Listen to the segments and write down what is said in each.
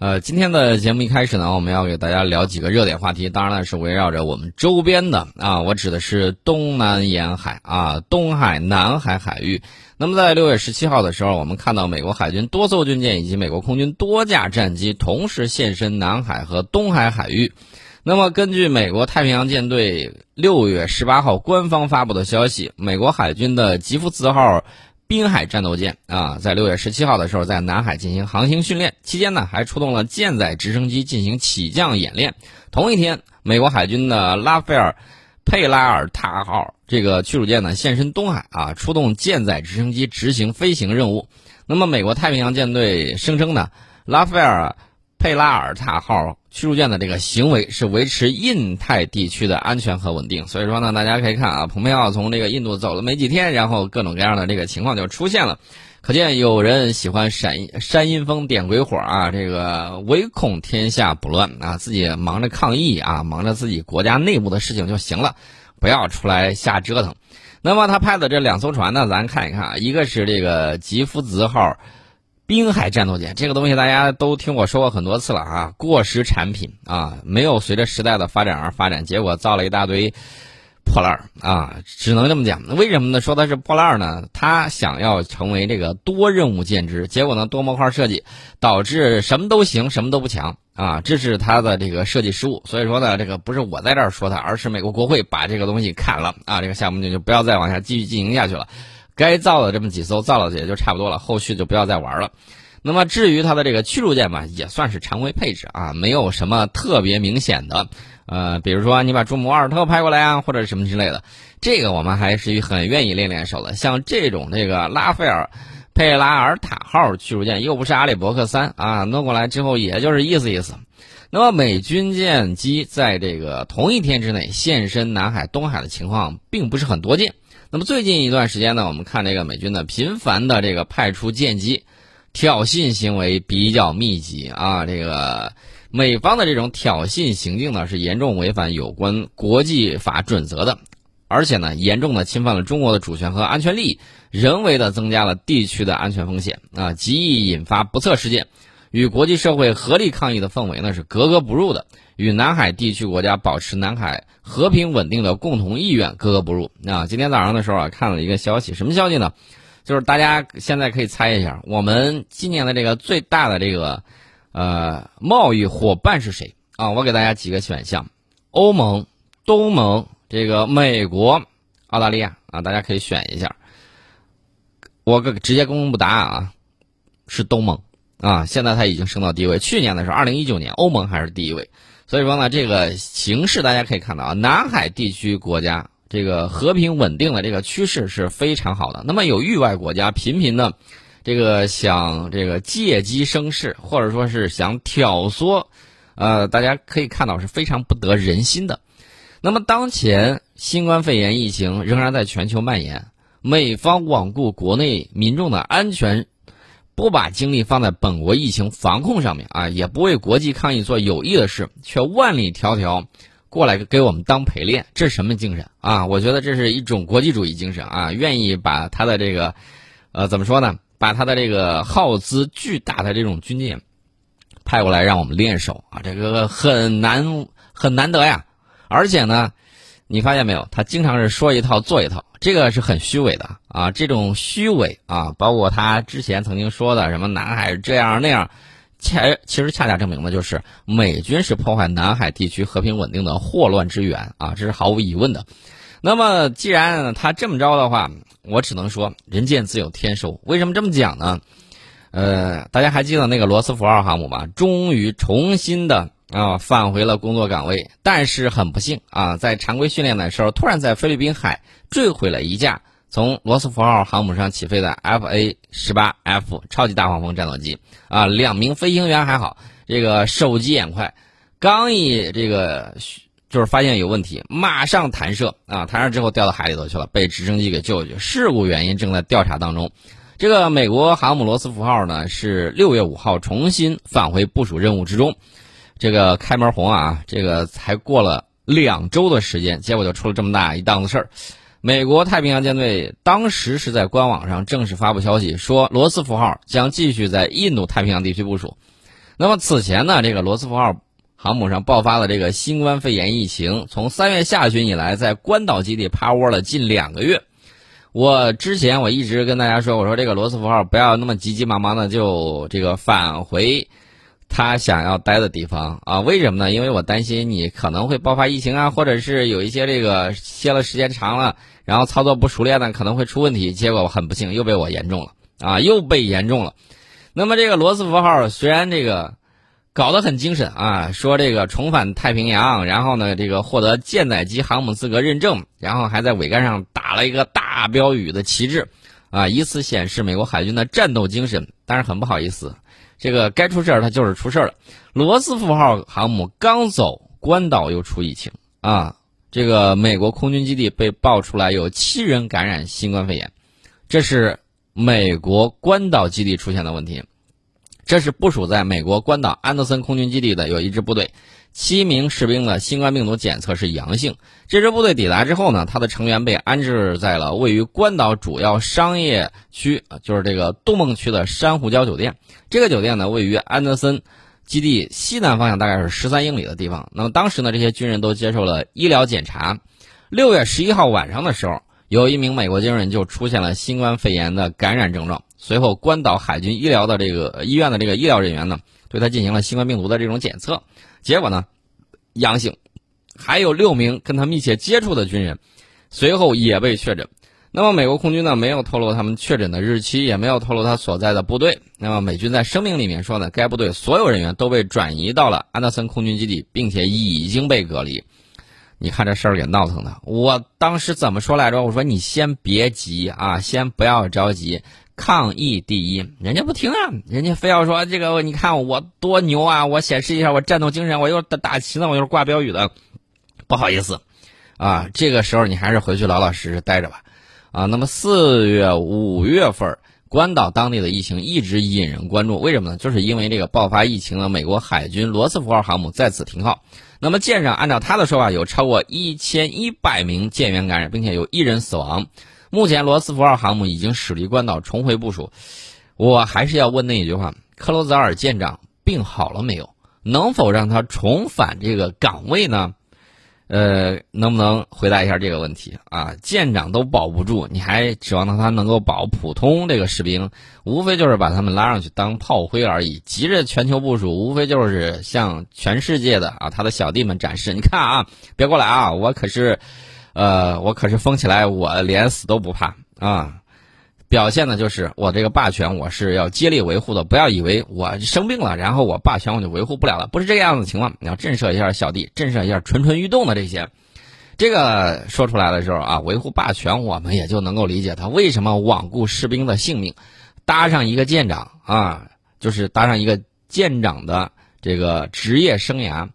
呃，今天的节目一开始呢，我们要给大家聊几个热点话题，当然了是围绕着我们周边的啊，我指的是东南沿海啊，东海、南海海域。那么在六月十七号的时候，我们看到美国海军多艘军舰以及美国空军多架战机同时现身南海和东海海域。那么根据美国太平洋舰队六月十八号官方发布的消息，美国海军的吉福兹号。滨海战斗舰啊，在六月十七号的时候，在南海进行航行训练期间呢，还出动了舰载直升机进行起降演练。同一天，美国海军的拉斐尔·佩拉尔塔号这个驱逐舰呢，现身东海啊，出动舰载直升机执行飞行任务。那么，美国太平洋舰队声称呢，拉斐尔。佩拉尔塔号驱逐舰的这个行为是维持印太地区的安全和稳定，所以说呢，大家可以看啊，蓬佩奥从这个印度走了没几天，然后各种各样的这个情况就出现了，可见有人喜欢闪煽阴风点鬼火啊，这个唯恐天下不乱啊，自己忙着抗疫啊，忙着自己国家内部的事情就行了，不要出来瞎折腾。那么他派的这两艘船呢，咱看一看啊，一个是这个吉夫兹号。滨海战斗舰这个东西大家都听我说过很多次了啊，过时产品啊，没有随着时代的发展而发展，结果造了一大堆破烂儿啊，只能这么讲。为什么呢？说它是破烂儿呢？它想要成为这个多任务舰只，结果呢多模块设计导致什么都行，什么都不强啊，这是它的这个设计失误。所以说呢，这个不是我在这儿说它，而是美国国会把这个东西砍了啊，这个项目就就不要再往下继续进行下去了。该造的这么几艘造了也就差不多了，后续就不要再玩了。那么至于它的这个驱逐舰嘛，也算是常规配置啊，没有什么特别明显的。呃，比如说你把朱姆沃尔特派过来啊，或者什么之类的，这个我们还是很愿意练练手的。像这种这个拉斐尔佩拉尔塔号驱逐舰，又不是阿里伯克三啊，弄过来之后也就是意思意思。那么美军舰机在这个同一天之内现身南海、东海的情况并不是很多见。那么最近一段时间呢，我们看这个美军呢频繁的这个派出舰机，挑衅行为比较密集啊。这个美方的这种挑衅行径呢，是严重违反有关国际法准则的，而且呢，严重的侵犯了中国的主权和安全利益，人为的增加了地区的安全风险啊，极易引发不测事件，与国际社会合力抗议的氛围呢是格格不入的。与南海地区国家保持南海和平稳定的共同意愿格格不入啊！今天早上的时候啊，看了一个消息，什么消息呢？就是大家现在可以猜一下，我们今年的这个最大的这个呃贸易伙伴是谁啊？我给大家几个选项：欧盟、东盟、这个美国、澳大利亚啊，大家可以选一下。我直接公布答案啊，是东盟啊！现在它已经升到第一位，去年的时候，二零一九年欧盟还是第一位。所以说呢，这个形势大家可以看到啊，南海地区国家这个和平稳定的这个趋势是非常好的。那么有域外国家频频的这个想这个借机生事，或者说是想挑唆，呃，大家可以看到是非常不得人心的。那么当前新冠肺炎疫情仍然在全球蔓延，美方罔顾国内民众的安全。不把精力放在本国疫情防控上面啊，也不为国际抗疫做有益的事，却万里迢迢过来给我们当陪练，这是什么精神啊？我觉得这是一种国际主义精神啊，愿意把他的这个，呃，怎么说呢？把他的这个耗资巨大的这种军舰派过来让我们练手啊，这个很难很难得呀，而且呢。你发现没有？他经常是说一套做一套，这个是很虚伪的啊！这种虚伪啊，包括他之前曾经说的什么南海这样那样，恰其实恰恰证明的就是美军是破坏南海地区和平稳定的祸乱之源啊！这是毫无疑问的。那么既然他这么着的话，我只能说人见自有天收。为什么这么讲呢？呃，大家还记得那个罗斯福号航母吧？终于重新的。啊，返回了工作岗位，但是很不幸啊，在常规训练的时候，突然在菲律宾海坠毁了一架从罗斯福号航母上起飞的 F A 十八 F 超级大黄蜂战斗机啊，两名飞行员还好，这个手疾眼快，刚一这个就是发现有问题，马上弹射啊，弹射之后掉到海里头去了，被直升机给救下去。事故原因正在调查当中。这个美国航母罗斯福号呢，是六月五号重新返回部署任务之中。这个开门红啊，这个才过了两周的时间，结果就出了这么大一档子事儿。美国太平洋舰队当时是在官网上正式发布消息，说罗斯福号将继续在印度太平洋地区部署。那么此前呢，这个罗斯福号航母上爆发了这个新冠肺炎疫情，从三月下旬以来，在关岛基地趴窝了近两个月。我之前我一直跟大家说，我说这个罗斯福号不要那么急急忙忙的就这个返回他想要待的地方啊？为什么呢？因为我担心你可能会爆发疫情啊，或者是有一些这个歇了时间长了，然后操作不熟练呢，可能会出问题。结果很不幸又被我言中了啊，又被言中了。那么这个罗斯福号虽然这个搞得很精神啊，说这个重返太平洋，然后呢这个获得舰载机航母资格认证，然后还在桅杆上打了一个大标语的旗帜，啊，以此显示美国海军的战斗精神。但是很不好意思，这个该出事儿它就是出事儿了。罗斯福号航母刚走关岛又出疫情啊，这个美国空军基地被爆出来有七人感染新冠肺炎，这是。美国关岛基地出现的问题，这是部署在美国关岛安德森空军基地的有一支部队，七名士兵的新冠病毒检测是阳性。这支部队抵达之后呢，他的成员被安置在了位于关岛主要商业区啊，就是这个杜梦区的珊瑚礁酒店。这个酒店呢，位于安德森基地西南方向，大概是十三英里的地方。那么当时呢，这些军人都接受了医疗检查。六月十一号晚上的时候。有一名美国军人就出现了新冠肺炎的感染症状，随后关岛海军医疗的这个医院的这个医疗人员呢，对他进行了新冠病毒的这种检测，结果呢，阳性。还有六名跟他密切接触的军人，随后也被确诊。那么美国空军呢，没有透露他们确诊的日期，也没有透露他所在的部队。那么美军在声明里面说呢，该部队所有人员都被转移到了安德森空军基地，并且已经被隔离。你看这事儿给闹腾的，我当时怎么说来着？我说你先别急啊，先不要着急，抗疫第一。人家不听啊，人家非要说这个，你看我多牛啊！我显示一下我战斗精神，我又打打旗呢，我又挂标语的。不好意思，啊，这个时候你还是回去老老实实待着吧。啊，那么四月、五月份。关岛当地的疫情一直引人关注，为什么呢？就是因为这个爆发疫情的美国海军罗斯福号航母再次停靠。那么舰上按照他的说法，有超过一千一百名舰员感染，并且有一人死亡。目前罗斯福号航母已经驶离关岛，重回部署。我还是要问那一句话：克罗泽尔舰长病好了没有？能否让他重返这个岗位呢？呃，能不能回答一下这个问题啊？舰长都保不住，你还指望他他能够保普通这个士兵？无非就是把他们拉上去当炮灰而已。急着全球部署，无非就是向全世界的啊他的小弟们展示：你看啊，别过来啊，我可是，呃，我可是疯起来，我连死都不怕啊。表现的就是我这个霸权，我是要接力维护的。不要以为我生病了，然后我霸权我就维护不了了，不是这个样子情况。你要震慑一下小弟，震慑一下蠢蠢欲动的这些。这个说出来的时候啊，维护霸权，我们也就能够理解他为什么罔顾士兵的性命，搭上一个舰长啊，就是搭上一个舰长的这个职业生涯，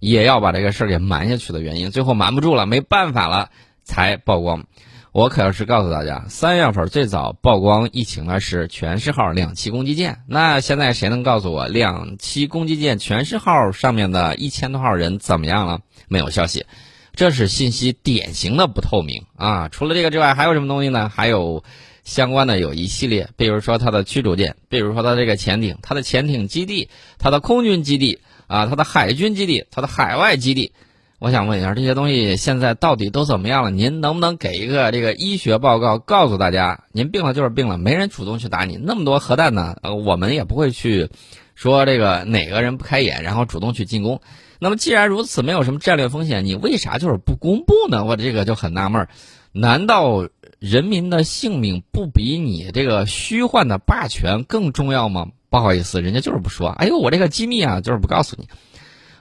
也要把这个事儿给瞒下去的原因。最后瞒不住了，没办法了，才曝光。我可要是告诉大家，三月份最早曝光疫情的是全是号两栖攻击舰。那现在谁能告诉我，两栖攻击舰全是号上面的一千多号人怎么样了？没有消息，这是信息典型的不透明啊！除了这个之外，还有什么东西呢？还有相关的有一系列，比如说它的驱逐舰，比如说它这个潜艇，它的潜艇基地，它的空军基地啊，它的海军基地，它的海外基地。我想问一下，这些东西现在到底都怎么样了？您能不能给一个这个医学报告，告诉大家，您病了就是病了，没人主动去打你。那么多核弹呢？呃，我们也不会去说这个哪个人不开眼，然后主动去进攻。那么既然如此，没有什么战略风险，你为啥就是不公布呢？我这个就很纳闷儿。难道人民的性命不比你这个虚幻的霸权更重要吗？不好意思，人家就是不说。哎呦，我这个机密啊，就是不告诉你。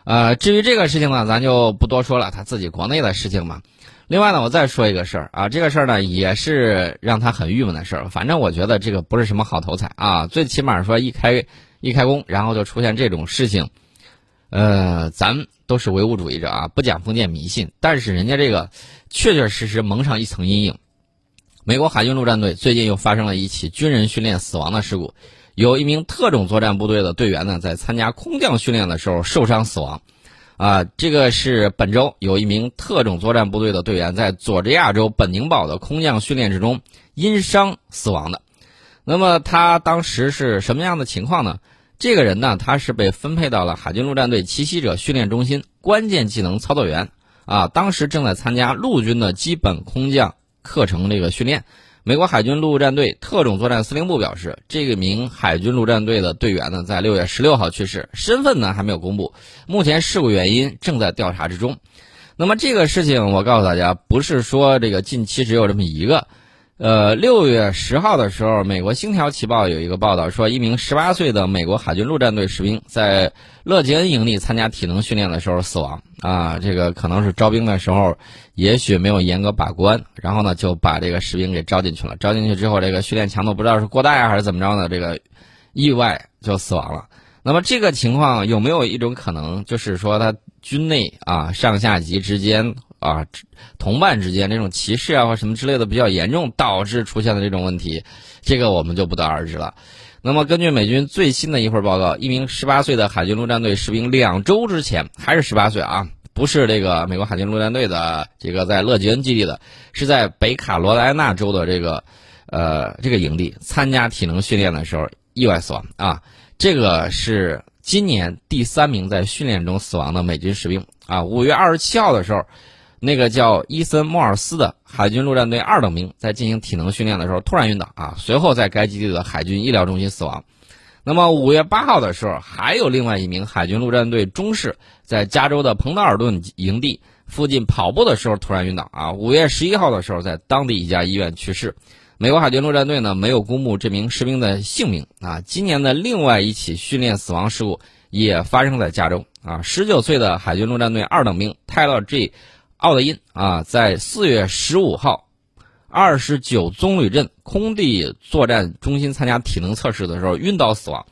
呃，至于这个事情呢，咱就不多说了，他自己国内的事情嘛。另外呢，我再说一个事儿啊，这个事儿呢也是让他很郁闷的事儿。反正我觉得这个不是什么好头彩啊，最起码说一开一开工，然后就出现这种事情。呃，咱都是唯物主义者啊，不讲封建迷信，但是人家这个确确实实蒙上一层阴影。美国海军陆战队最近又发生了一起军人训练死亡的事故。有一名特种作战部队的队员呢，在参加空降训练的时候受伤死亡，啊，这个是本周有一名特种作战部队的队员在佐治亚州本宁堡的空降训练之中因伤死亡的。那么他当时是什么样的情况呢？这个人呢，他是被分配到了海军陆战队奇袭者训练中心关键技能操作员啊，当时正在参加陆军的基本空降课程这个训练。美国海军陆战队特种作战司令部表示，这个名海军陆战队的队员呢，在六月十六号去世，身份呢还没有公布，目前事故原因正在调查之中。那么这个事情，我告诉大家，不是说这个近期只有这么一个。呃，六月十号的时候，美国《星条旗报》有一个报道说，一名十八岁的美国海军陆战队士兵在乐吉恩营地参加体能训练的时候死亡。啊，这个可能是招兵的时候，也许没有严格把关，然后呢就把这个士兵给招进去了。招进去之后，这个训练强度不知道是过大呀还是怎么着呢，这个意外就死亡了。那么这个情况有没有一种可能，就是说他军内啊上下级之间？啊，同伴之间这种歧视啊或什么之类的比较严重，导致出现的这种问题，这个我们就不得而知了。那么根据美军最新的一份报告，一名十八岁的海军陆战队士兵两周之前还是十八岁啊，不是这个美国海军陆战队的这个在勒吉恩基地的，是在北卡罗来纳州的这个呃这个营地参加体能训练的时候意外死亡啊，这个是今年第三名在训练中死亡的美军士兵啊，五月二十七号的时候。那个叫伊森·莫尔斯的海军陆战队二等兵，在进行体能训练的时候突然晕倒啊，随后在该基地的海军医疗中心死亡。那么五月八号的时候，还有另外一名海军陆战队中士在加州的彭德尔顿营地附近跑步的时候突然晕倒啊。五月十一号的时候，在当地一家医院去世。美国海军陆战队呢没有公布这名士兵的姓名啊。今年的另外一起训练死亡事故也发生在加州啊，十九岁的海军陆战队二等兵泰勒 ·G。奥德因啊，在四月十五号，二十九棕榈镇空地作战中心参加体能测试的时候晕倒死亡。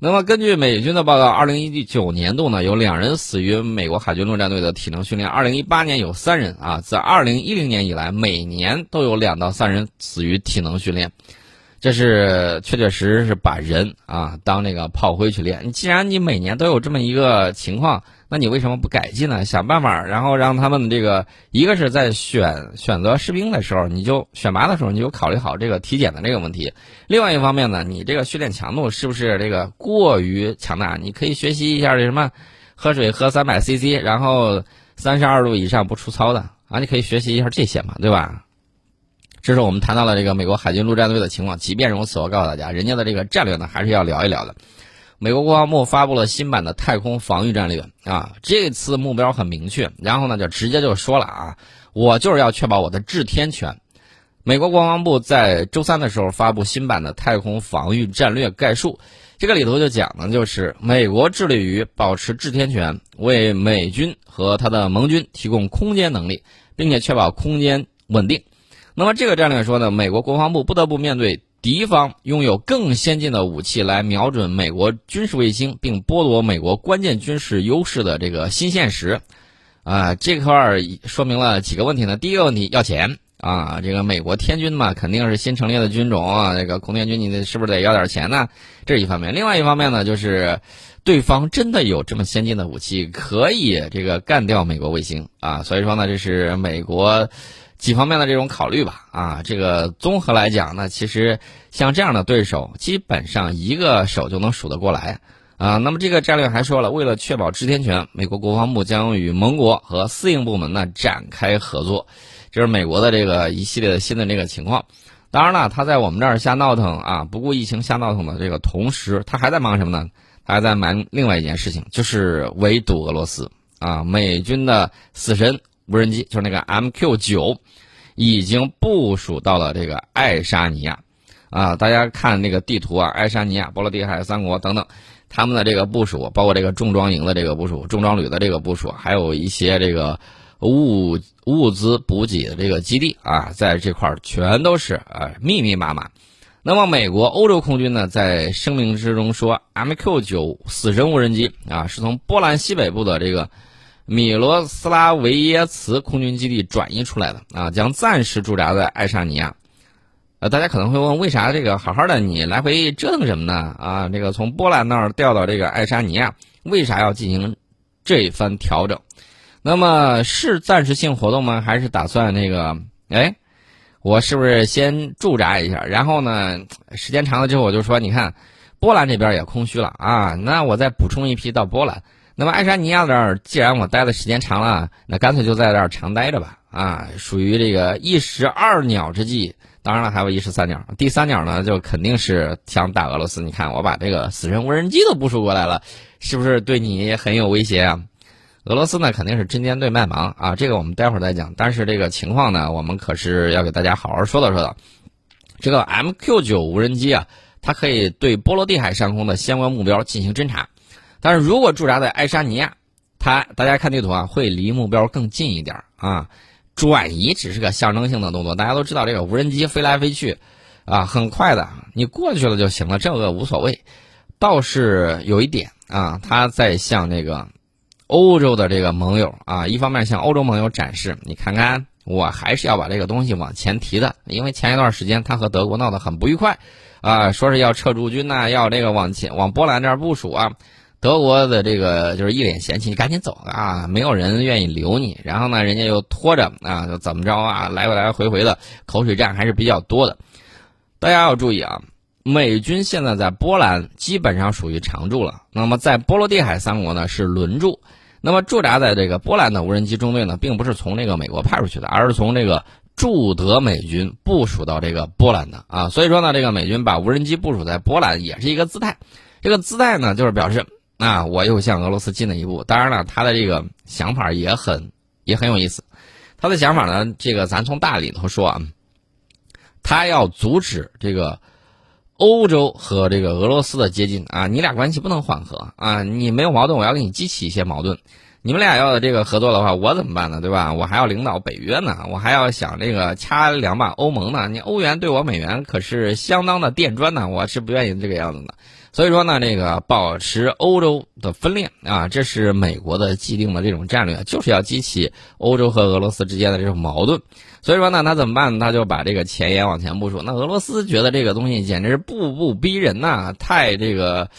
那么，根据美军的报告，二零一九年度呢有两人死于美国海军陆战队的体能训练。二零一八年有三人啊，在二零一零年以来，每年都有两到三人死于体能训练。这是确确实实是把人啊当那个炮灰去练。你既然你每年都有这么一个情况。那你为什么不改进呢？想办法，然后让他们这个一个是在选选择士兵的时候，你就选拔的时候，你就考虑好这个体检的这个问题。另外一方面呢，你这个训练强度是不是这个过于强大？你可以学习一下这什么，喝水喝三百 CC，然后三十二度以上不出操的啊，你可以学习一下这些嘛，对吧？这是我们谈到了这个美国海军陆战队的情况。即便如此，我告诉大家，人家的这个战略呢，还是要聊一聊的。美国国防部发布了新版的太空防御战略啊，这次目标很明确，然后呢就直接就说了啊，我就是要确保我的制天权。美国国防部在周三的时候发布新版的太空防御战略概述，这个里头就讲呢，就是美国致力于保持制天权，为美军和他的盟军提供空间能力，并且确保空间稳定。那么这个战略说呢，美国国防部不得不面对。敌方拥有更先进的武器来瞄准美国军事卫星，并剥夺美国关键军事优势的这个新现实，啊，这块儿说明了几个问题呢？第一个问题要钱啊，这个美国天军嘛，肯定是新成立的军种啊，这个空天军你是不是得要点钱呢？这是一方面。另外一方面呢，就是对方真的有这么先进的武器，可以这个干掉美国卫星啊，所以说呢，这是美国。几方面的这种考虑吧，啊，这个综合来讲呢，其实像这样的对手，基本上一个手就能数得过来，啊，那么这个战略还说了，为了确保制天权，美国国防部将与盟国和司令部门呢展开合作，这是美国的这个一系列的新的这个情况。当然了，他在我们这儿瞎闹腾啊，不顾疫情瞎闹腾的这个同时，他还在忙什么呢？他还在忙另外一件事情，就是围堵俄罗斯啊，美军的死神。无人机就是那个 MQ 九，已经部署到了这个爱沙尼亚，啊，大家看那个地图啊，爱沙尼亚、波罗的海三国等等，他们的这个部署，包括这个重装营的这个部署、重装旅的这个部署，还有一些这个物物资补给的这个基地啊，在这块儿全都是啊密密麻麻。那么，美国欧洲空军呢，在声明之中说，MQ 九死神无人机啊，是从波兰西北部的这个。米罗斯拉维耶茨空军基地转移出来的啊，将暂时驻扎在爱沙尼亚。呃，大家可能会问，为啥这个好好的你来回折腾什么呢？啊，这个从波兰那儿调到这个爱沙尼亚，为啥要进行这一番调整？那么是暂时性活动吗？还是打算那个？哎，我是不是先驻扎一下？然后呢，时间长了之后，我就说，你看。波兰这边也空虚了啊，那我再补充一批到波兰。那么爱沙尼亚这儿，既然我待的时间长了，那干脆就在这儿长待着吧。啊，属于这个一石二鸟之计。当然了，还有一石三鸟。第三鸟呢，就肯定是想打俄罗斯。你看，我把这个死神无人机都部署过来了，是不是对你很有威胁啊？俄罗斯呢，肯定是针尖对麦芒啊。这个我们待会儿再讲。但是这个情况呢，我们可是要给大家好好说道说道。这个 MQ 九无人机啊，它可以对波罗的海上空的相关目标进行侦察。但是如果驻扎在爱沙尼亚，它大家看地图啊，会离目标更近一点啊。转移只是个象征性的动作，大家都知道这个无人机飞来飞去，啊，很快的，你过去了就行了，这个无所谓。倒是有一点啊，他在向那个欧洲的这个盟友啊，一方面向欧洲盟友展示，你看看，我还是要把这个东西往前提的，因为前一段时间他和德国闹得很不愉快，啊，说是要撤驻军呐，要这个往前往波兰这儿部署啊。德国的这个就是一脸嫌弃，你赶紧走啊！没有人愿意留你。然后呢，人家又拖着啊，就怎么着啊？来来回回的口水战还是比较多的。大家要注意啊，美军现在在波兰基本上属于常驻了。那么在波罗的海三国呢是轮驻。那么驻扎在这个波兰的无人机中队呢，并不是从这个美国派出去的，而是从这个驻德美军部署到这个波兰的啊。所以说呢，这个美军把无人机部署在波兰也是一个姿态。这个姿态呢，就是表示。啊，我又向俄罗斯进了一步。当然了，他的这个想法也很也很有意思。他的想法呢，这个咱从大里头说啊，他要阻止这个欧洲和这个俄罗斯的接近啊，你俩关系不能缓和啊，你没有矛盾，我要给你激起一些矛盾。你们俩要这个合作的话，我怎么办呢？对吧？我还要领导北约呢，我还要想这个掐两把欧盟呢。你欧元对我美元可是相当的垫砖呢，我是不愿意这个样子的。所以说呢，这个保持欧洲的分裂啊，这是美国的既定的这种战略，就是要激起欧洲和俄罗斯之间的这种矛盾。所以说呢，他怎么办？他就把这个前沿往前部署。那俄罗斯觉得这个东西简直是步步逼人呐，太这个。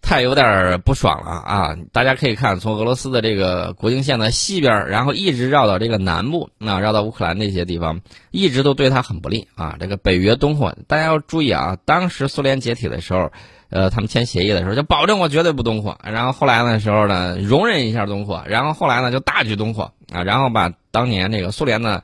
太有点不爽了啊！大家可以看，从俄罗斯的这个国境线的西边，然后一直绕到这个南部，啊，绕到乌克兰那些地方，一直都对他很不利啊。这个北约东扩，大家要注意啊！当时苏联解体的时候，呃，他们签协议的时候就保证我绝对不东扩，然后后来的时候呢，容忍一下东扩，然后后来呢就大举东扩啊，然后把当年那个苏联呢，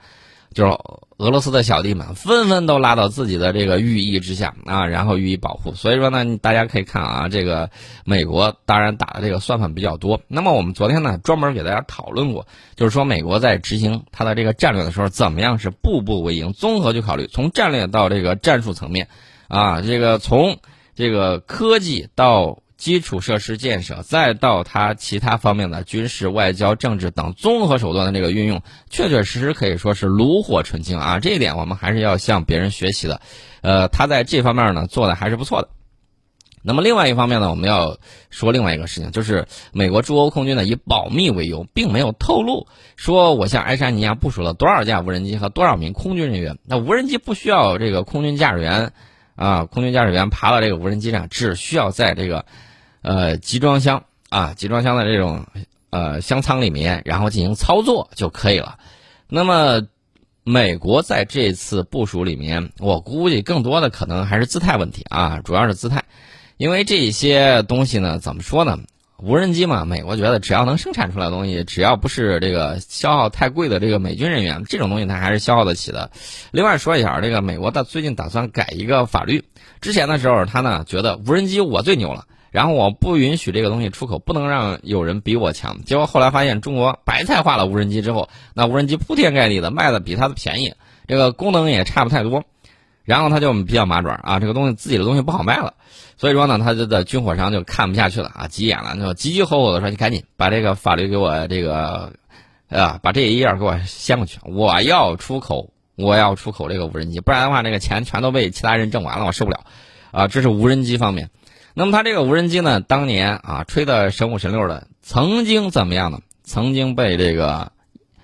就是。俄罗斯的小弟们纷纷都拉到自己的这个羽翼之下啊，然后予以保护。所以说呢，大家可以看啊，这个美国当然打的这个算盘比较多。那么我们昨天呢专门给大家讨论过，就是说美国在执行它的这个战略的时候，怎么样是步步为营，综合去考虑，从战略到这个战术层面，啊，这个从这个科技到。基础设施建设，再到它其他方面的军事、外交、政治等综合手段的这个运用，确确实实可以说是炉火纯青啊！这一点我们还是要向别人学习的。呃，他在这方面呢做的还是不错的。那么另外一方面呢，我们要说另外一个事情，就是美国驻欧空军呢以保密为由，并没有透露说我向爱沙尼亚部署了多少架无人机和多少名空军人员。那无人机不需要这个空军驾驶员啊，空军驾驶员爬到这个无人机上，只需要在这个。呃，集装箱啊，集装箱的这种呃箱舱里面，然后进行操作就可以了。那么，美国在这次部署里面，我估计更多的可能还是姿态问题啊，主要是姿态。因为这些东西呢，怎么说呢？无人机嘛，美国觉得只要能生产出来的东西，只要不是这个消耗太贵的这个美军人员，这种东西它还是消耗得起的。另外说一下，这个美国的最近打算改一个法律，之前的时候他呢觉得无人机我最牛了。然后我不允许这个东西出口，不能让有人比我强。结果后来发现中国白菜化了无人机之后，那无人机铺天盖地的卖的比它的便宜，这个功能也差不太多。然后他就比较麻爪啊，这个东西自己的东西不好卖了，所以说呢，他就在军火商就看不下去了啊，急眼了，就急急吼吼的说：“你赶紧把这个法律给我这个，啊，把这一页给我掀过去，我要出口，我要出口这个无人机，不然的话，这个钱全都被其他人挣完了，我受不了。”啊，这是无人机方面。那么他这个无人机呢，当年啊吹的神五神六的，曾经怎么样呢？曾经被这个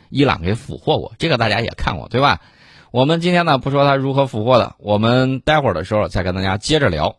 伊朗给俘获过，这个大家也看过，对吧？我们今天呢不说他如何俘获的，我们待会儿的时候再跟大家接着聊。